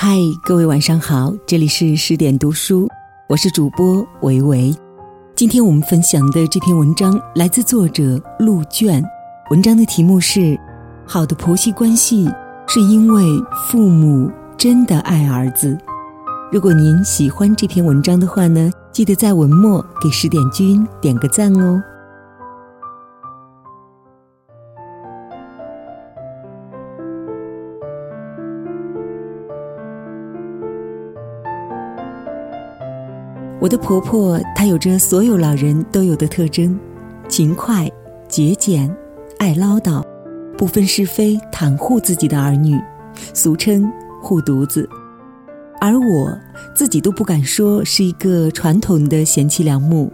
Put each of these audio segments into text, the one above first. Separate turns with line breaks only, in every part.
嗨，各位晚上好，这里是十点读书，我是主播维维。今天我们分享的这篇文章来自作者陆卷，文章的题目是：好的婆媳关系是因为父母真的爱儿子。如果您喜欢这篇文章的话呢，记得在文末给十点君点个赞哦。我的婆婆，她有着所有老人都有的特征：勤快、节俭、爱唠叨，不分是非，袒护自己的儿女，俗称“护犊子”。而我自己都不敢说是一个传统的贤妻良母，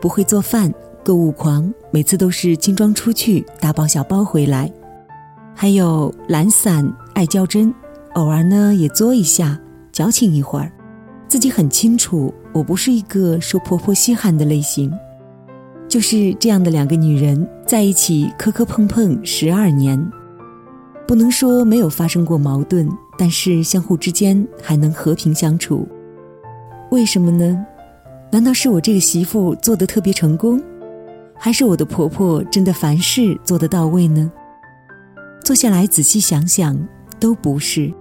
不会做饭，购物狂，每次都是轻装出去，大包小包回来。还有懒散、爱较真，偶尔呢也作一下，矫情一会儿。自己很清楚，我不是一个受婆婆稀罕的类型。就是这样的两个女人在一起磕磕碰碰十二年，不能说没有发生过矛盾，但是相互之间还能和平相处。为什么呢？难道是我这个媳妇做的特别成功，还是我的婆婆真的凡事做得到位呢？坐下来仔细想想，都不是。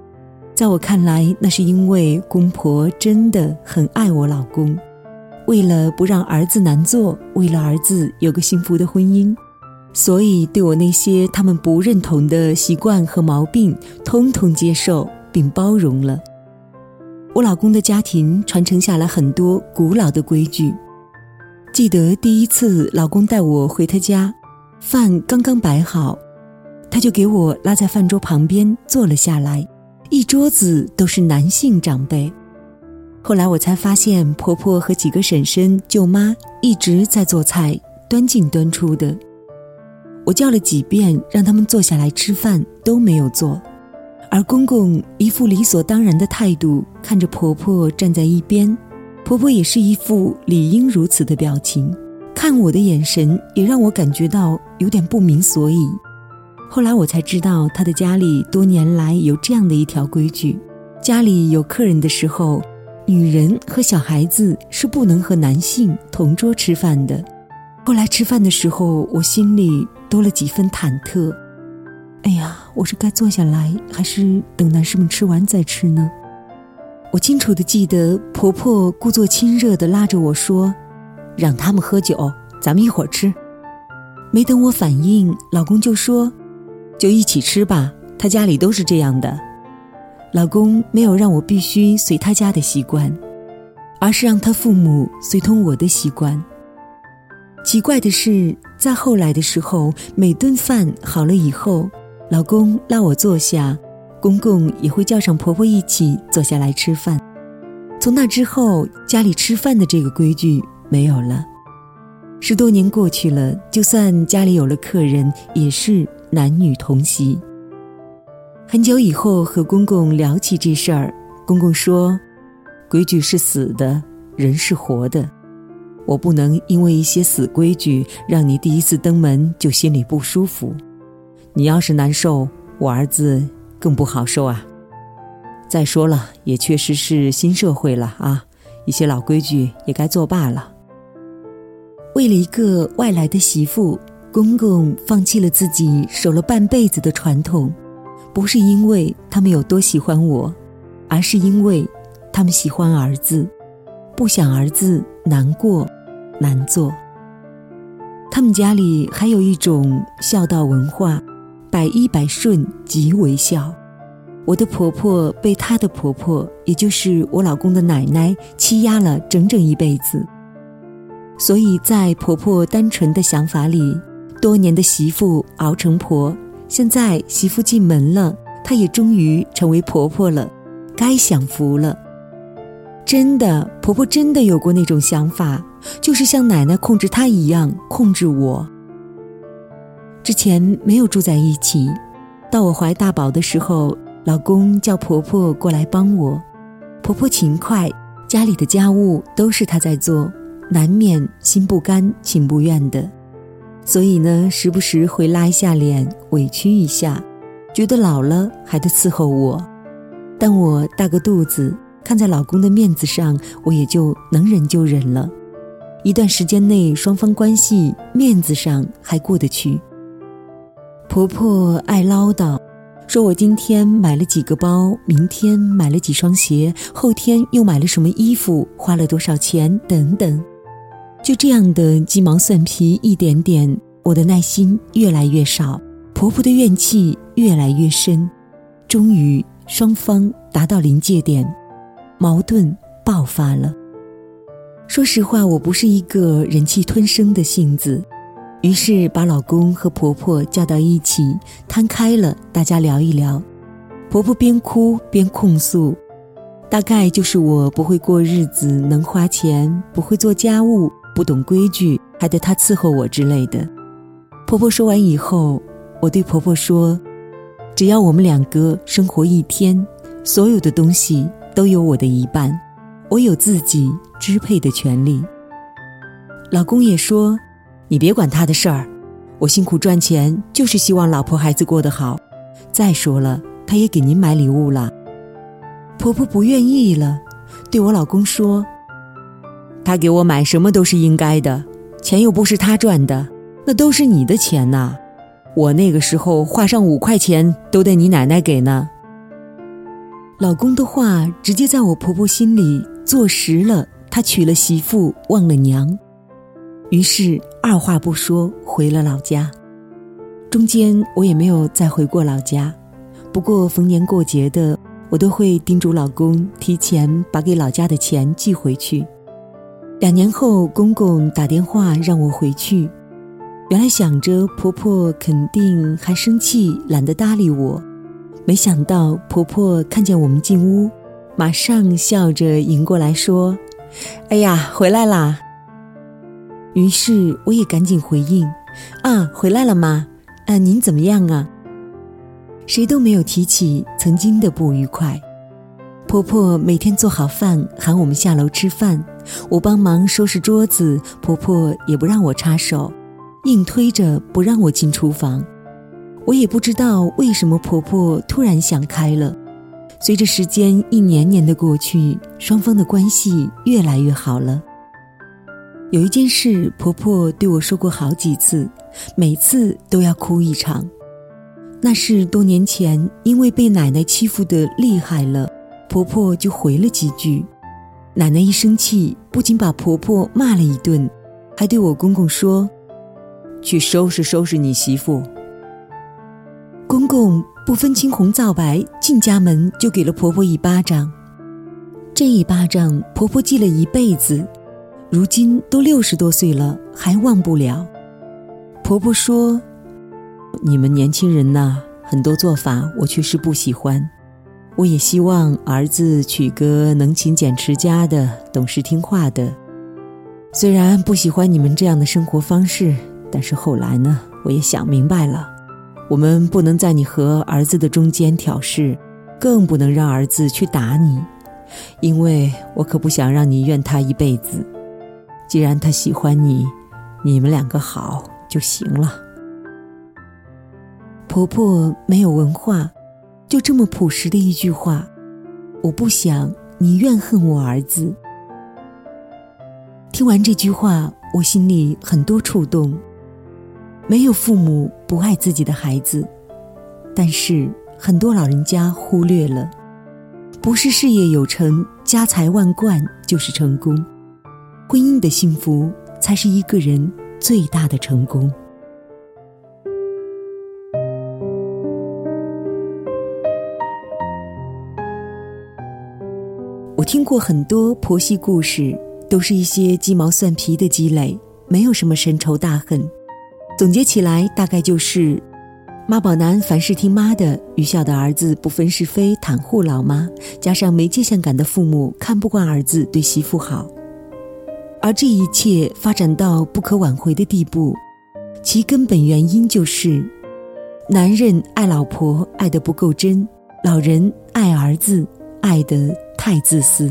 在我看来，那是因为公婆真的很爱我老公，为了不让儿子难做，为了儿子有个幸福的婚姻，所以对我那些他们不认同的习惯和毛病，通通接受并包容了。我老公的家庭传承下来很多古老的规矩。记得第一次老公带我回他家，饭刚刚摆好，他就给我拉在饭桌旁边坐了下来。一桌子都是男性长辈，后来我才发现，婆婆和几个婶婶、舅妈一直在做菜，端进端出的。我叫了几遍让他们坐下来吃饭，都没有做，而公公一副理所当然的态度看着婆婆站在一边，婆婆也是一副理应如此的表情，看我的眼神也让我感觉到有点不明所以。后来我才知道，他的家里多年来有这样的一条规矩：家里有客人的时候，女人和小孩子是不能和男性同桌吃饭的。后来吃饭的时候，我心里多了几分忐忑。哎呀，我是该坐下来，还是等男士们吃完再吃呢？我清楚的记得，婆婆故作亲热的拉着我说：“让他们喝酒，咱们一会儿吃。”没等我反应，老公就说。就一起吃吧，他家里都是这样的。老公没有让我必须随他家的习惯，而是让他父母随同我的习惯。奇怪的是，在后来的时候，每顿饭好了以后，老公拉我坐下，公公也会叫上婆婆一起坐下来吃饭。从那之后，家里吃饭的这个规矩没有了。十多年过去了，就算家里有了客人，也是。男女同席。很久以后和公公聊起这事儿，公公说：“规矩是死的，人是活的。我不能因为一些死规矩让你第一次登门就心里不舒服。你要是难受，我儿子更不好受啊。再说了，也确实是新社会了啊，一些老规矩也该作罢了。为了一个外来的媳妇。”公公放弃了自己守了半辈子的传统，不是因为他们有多喜欢我，而是因为他们喜欢儿子，不想儿子难过、难做。他们家里还有一种孝道文化，百依百顺即为孝。我的婆婆被她的婆婆，也就是我老公的奶奶欺压了整整一辈子，所以在婆婆单纯的想法里。多年的媳妇熬成婆，现在媳妇进门了，她也终于成为婆婆了，该享福了。真的，婆婆真的有过那种想法，就是像奶奶控制她一样控制我。之前没有住在一起，到我怀大宝的时候，老公叫婆婆过来帮我。婆婆勤快，家里的家务都是她在做，难免心不甘情不愿的。所以呢，时不时会拉一下脸，委屈一下，觉得老了还得伺候我。但我大个肚子，看在老公的面子上，我也就能忍就忍了。一段时间内，双方关系面子上还过得去。婆婆爱唠叨，说我今天买了几个包，明天买了几双鞋，后天又买了什么衣服，花了多少钱等等。就这样的鸡毛蒜皮一点点，我的耐心越来越少，婆婆的怨气越来越深，终于双方达到临界点，矛盾爆发了。说实话，我不是一个忍气吞声的性子，于是把老公和婆婆叫到一起，摊开了，大家聊一聊。婆婆边哭边控诉，大概就是我不会过日子，能花钱，不会做家务。不懂规矩，还得她伺候我之类的。婆婆说完以后，我对婆婆说：“只要我们两个生活一天，所有的东西都有我的一半，我有自己支配的权利。”老公也说：“你别管他的事儿，我辛苦赚钱就是希望老婆孩子过得好。再说了，他也给您买礼物了。”婆婆不愿意了，对我老公说。他给我买什么都是应该的，钱又不是他赚的，那都是你的钱呐。我那个时候花上五块钱都得你奶奶给呢。老公的话直接在我婆婆心里坐实了，他娶了媳妇忘了娘，于是二话不说回了老家。中间我也没有再回过老家，不过逢年过节的，我都会叮嘱老公提前把给老家的钱寄回去。两年后，公公打电话让我回去。原来想着婆婆肯定还生气，懒得搭理我。没想到婆婆看见我们进屋，马上笑着迎过来说：“哎呀，回来啦！”于是我也赶紧回应：“啊，回来了吗？啊，您怎么样啊？”谁都没有提起曾经的不愉快。婆婆每天做好饭，喊我们下楼吃饭。我帮忙收拾桌子，婆婆也不让我插手，硬推着不让我进厨房。我也不知道为什么婆婆突然想开了。随着时间一年年的过去，双方的关系越来越好了。有一件事，婆婆对我说过好几次，每次都要哭一场。那是多年前，因为被奶奶欺负的厉害了。婆婆就回了几句，奶奶一生气，不仅把婆婆骂了一顿，还对我公公说：“去收拾收拾你媳妇。”公公不分青红皂白，进家门就给了婆婆一巴掌。这一巴掌，婆婆记了一辈子，如今都六十多岁了，还忘不了。婆婆说：“你们年轻人呐，很多做法我确实不喜欢。”我也希望儿子娶个能勤俭持家的、懂事听话的。虽然不喜欢你们这样的生活方式，但是后来呢，我也想明白了，我们不能在你和儿子的中间挑事，更不能让儿子去打你，因为我可不想让你怨他一辈子。既然他喜欢你，你们两个好就行了。婆婆没有文化。就这么朴实的一句话，我不想你怨恨我儿子。听完这句话，我心里很多触动。没有父母不爱自己的孩子，但是很多老人家忽略了，不是事业有成、家财万贯就是成功，婚姻的幸福才是一个人最大的成功。我听过很多婆媳故事，都是一些鸡毛蒜皮的积累，没有什么深仇大恨。总结起来，大概就是妈宝男凡事听妈的，愚孝的儿子不分是非，袒护老妈，加上没界限感的父母看不惯儿子对媳妇好。而这一切发展到不可挽回的地步，其根本原因就是：男人爱老婆爱得不够真，老人爱儿子爱得。太自私。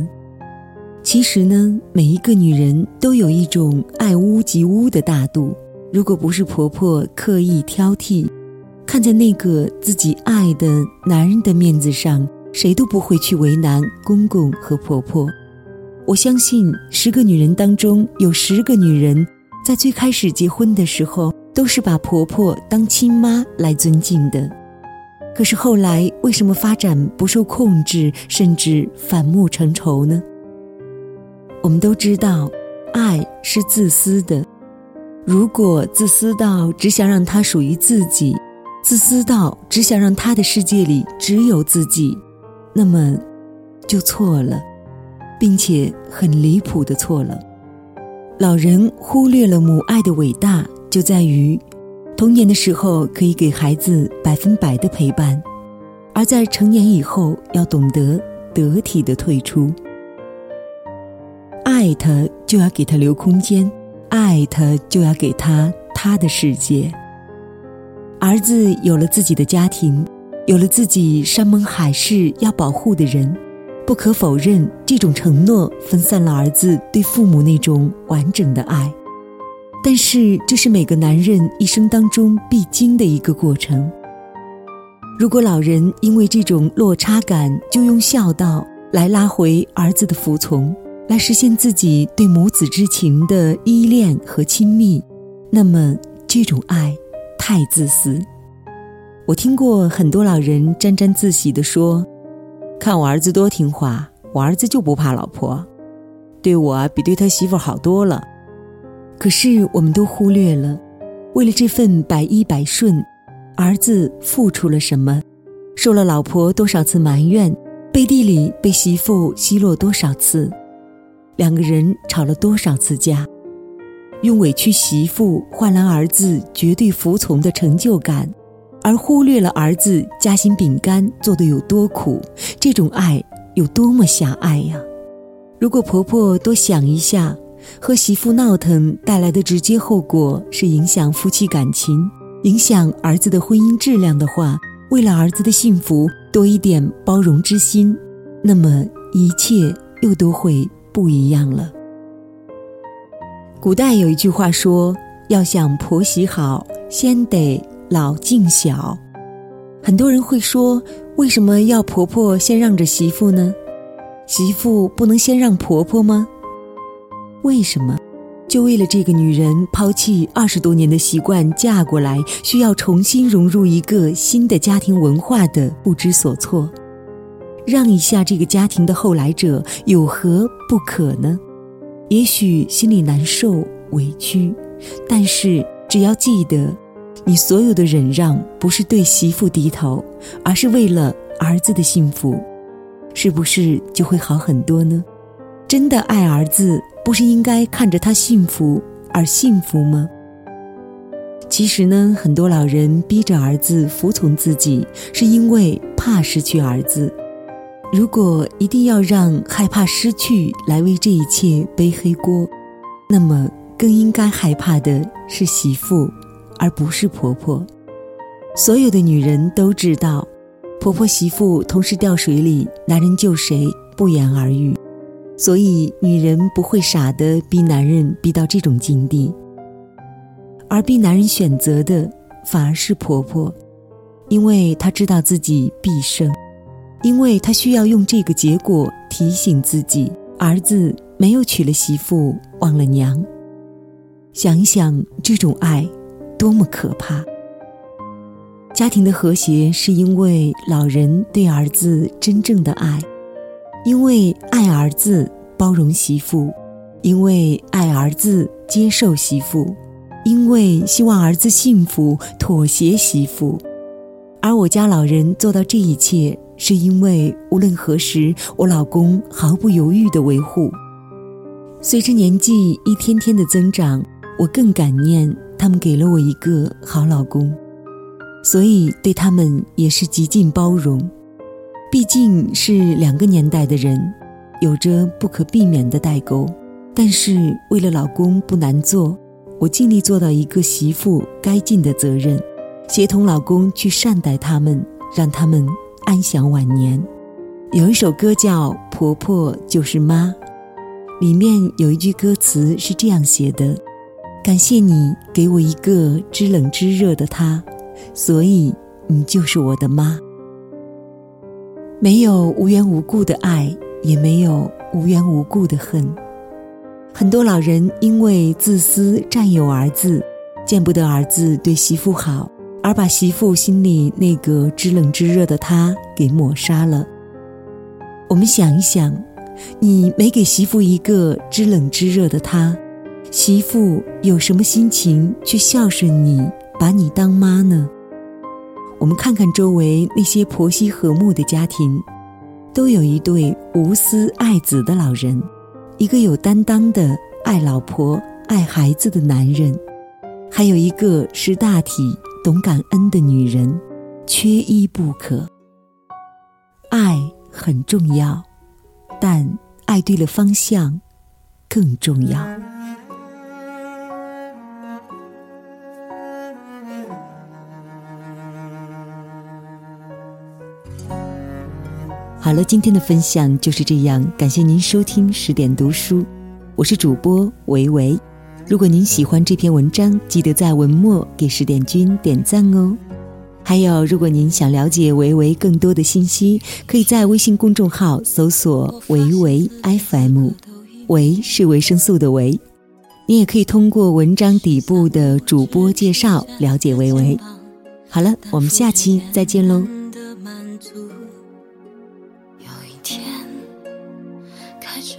其实呢，每一个女人都有一种爱屋及乌的大度。如果不是婆婆刻意挑剔，看在那个自己爱的男人的面子上，谁都不会去为难公公和婆婆。我相信，十个女人当中有十个女人，在最开始结婚的时候，都是把婆婆当亲妈来尊敬的。可是后来，为什么发展不受控制，甚至反目成仇呢？我们都知道，爱是自私的。如果自私到只想让他属于自己，自私到只想让他的世界里只有自己，那么就错了，并且很离谱的错了。老人忽略了母爱的伟大，就在于童年的时候可以给孩子百分百的陪伴，而在成年以后要懂得得体的退出。爱他就要给他留空间，爱他就要给他他的世界。儿子有了自己的家庭，有了自己山盟海誓要保护的人，不可否认，这种承诺分散了儿子对父母那种完整的爱。但是，这是每个男人一生当中必经的一个过程。如果老人因为这种落差感，就用孝道来拉回儿子的服从。来实现自己对母子之情的依恋和亲密，那么这种爱太自私。我听过很多老人沾沾自喜地说：“看我儿子多听话，我儿子就不怕老婆，对我比对他媳妇好多了。”可是我们都忽略了，为了这份百依百顺，儿子付出了什么，受了老婆多少次埋怨，背地里被媳妇奚落多少次。两个人吵了多少次架，用委屈媳妇换来儿子绝对服从的成就感，而忽略了儿子夹心饼干做的有多苦，这种爱有多么狭隘呀！如果婆婆多想一下，和媳妇闹腾带来的直接后果是影响夫妻感情、影响儿子的婚姻质量的话，为了儿子的幸福多一点包容之心，那么一切又都会。不一样了。古代有一句话说：“要想婆媳好，先得老敬小。”很多人会说：“为什么要婆婆先让着媳妇呢？媳妇不能先让婆婆吗？”为什么？就为了这个女人抛弃二十多年的习惯嫁过来，需要重新融入一个新的家庭文化的不知所措。让一下这个家庭的后来者有何不可呢？也许心里难受委屈，但是只要记得，你所有的忍让不是对媳妇低头，而是为了儿子的幸福，是不是就会好很多呢？真的爱儿子，不是应该看着他幸福而幸福吗？其实呢，很多老人逼着儿子服从自己，是因为怕失去儿子。如果一定要让害怕失去来为这一切背黑锅，那么更应该害怕的是媳妇，而不是婆婆。所有的女人都知道，婆婆媳妇同时掉水里，男人救谁不言而喻。所以女人不会傻的逼男人逼到这种境地，而逼男人选择的反而是婆婆，因为她知道自己必胜。因为他需要用这个结果提醒自己，儿子没有娶了媳妇忘了娘。想一想，这种爱多么可怕！家庭的和谐是因为老人对儿子真正的爱，因为爱儿子包容媳妇，因为爱儿子接受媳妇，因为希望儿子幸福妥协媳妇。而我家老人做到这一切。是因为无论何时，我老公毫不犹豫的维护。随着年纪一天天的增长，我更感念他们给了我一个好老公，所以对他们也是极尽包容。毕竟是两个年代的人，有着不可避免的代沟。但是为了老公不难做，我尽力做到一个媳妇该尽的责任，协同老公去善待他们，让他们。安享晚年，有一首歌叫《婆婆就是妈》，里面有一句歌词是这样写的：“感谢你给我一个知冷知热的她，所以你就是我的妈。”没有无缘无故的爱，也没有无缘无故的恨。很多老人因为自私占有儿子，见不得儿子对媳妇好，而把媳妇心里那个知冷知热的他给抹杀了。我们想一想，你没给媳妇一个知冷知热的他，媳妇有什么心情去孝顺你，把你当妈呢？我们看看周围那些婆媳和睦的家庭，都有一对无私爱子的老人。一个有担当的爱老婆、爱孩子的男人，还有一个识大体、懂感恩的女人，缺一不可。爱很重要，但爱对了方向更重要。好了，今天的分享就是这样。感谢您收听十点读书，我是主播维维。如果您喜欢这篇文章，记得在文末给十点君点赞哦。还有，如果您想了解维维更多的信息，可以在微信公众号搜索“维维 FM”，维是维生素的维。你也可以通过文章底部的主播介绍了解维维。好了，我们下期再见喽。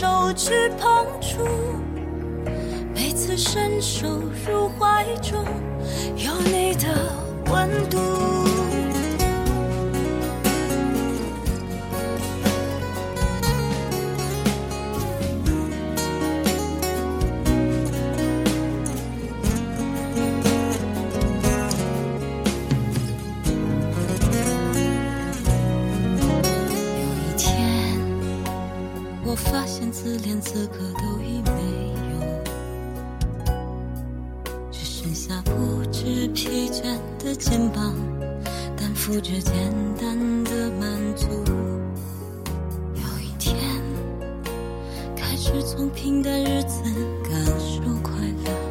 手指碰触，每次伸手入怀中，是从平淡日子感受快乐，